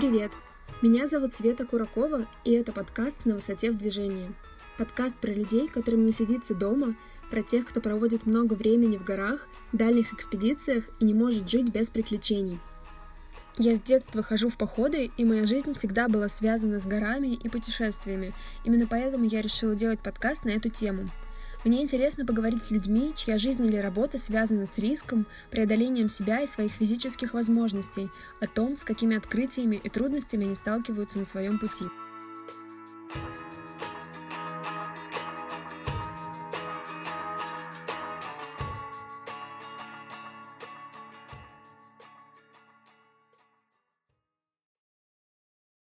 Привет! Меня зовут Света Куракова, и это подкаст «На высоте в движении». Подкаст про людей, которым не сидится дома, про тех, кто проводит много времени в горах, дальних экспедициях и не может жить без приключений. Я с детства хожу в походы, и моя жизнь всегда была связана с горами и путешествиями. Именно поэтому я решила делать подкаст на эту тему – мне интересно поговорить с людьми, чья жизнь или работа связана с риском, преодолением себя и своих физических возможностей, о том, с какими открытиями и трудностями они сталкиваются на своем пути.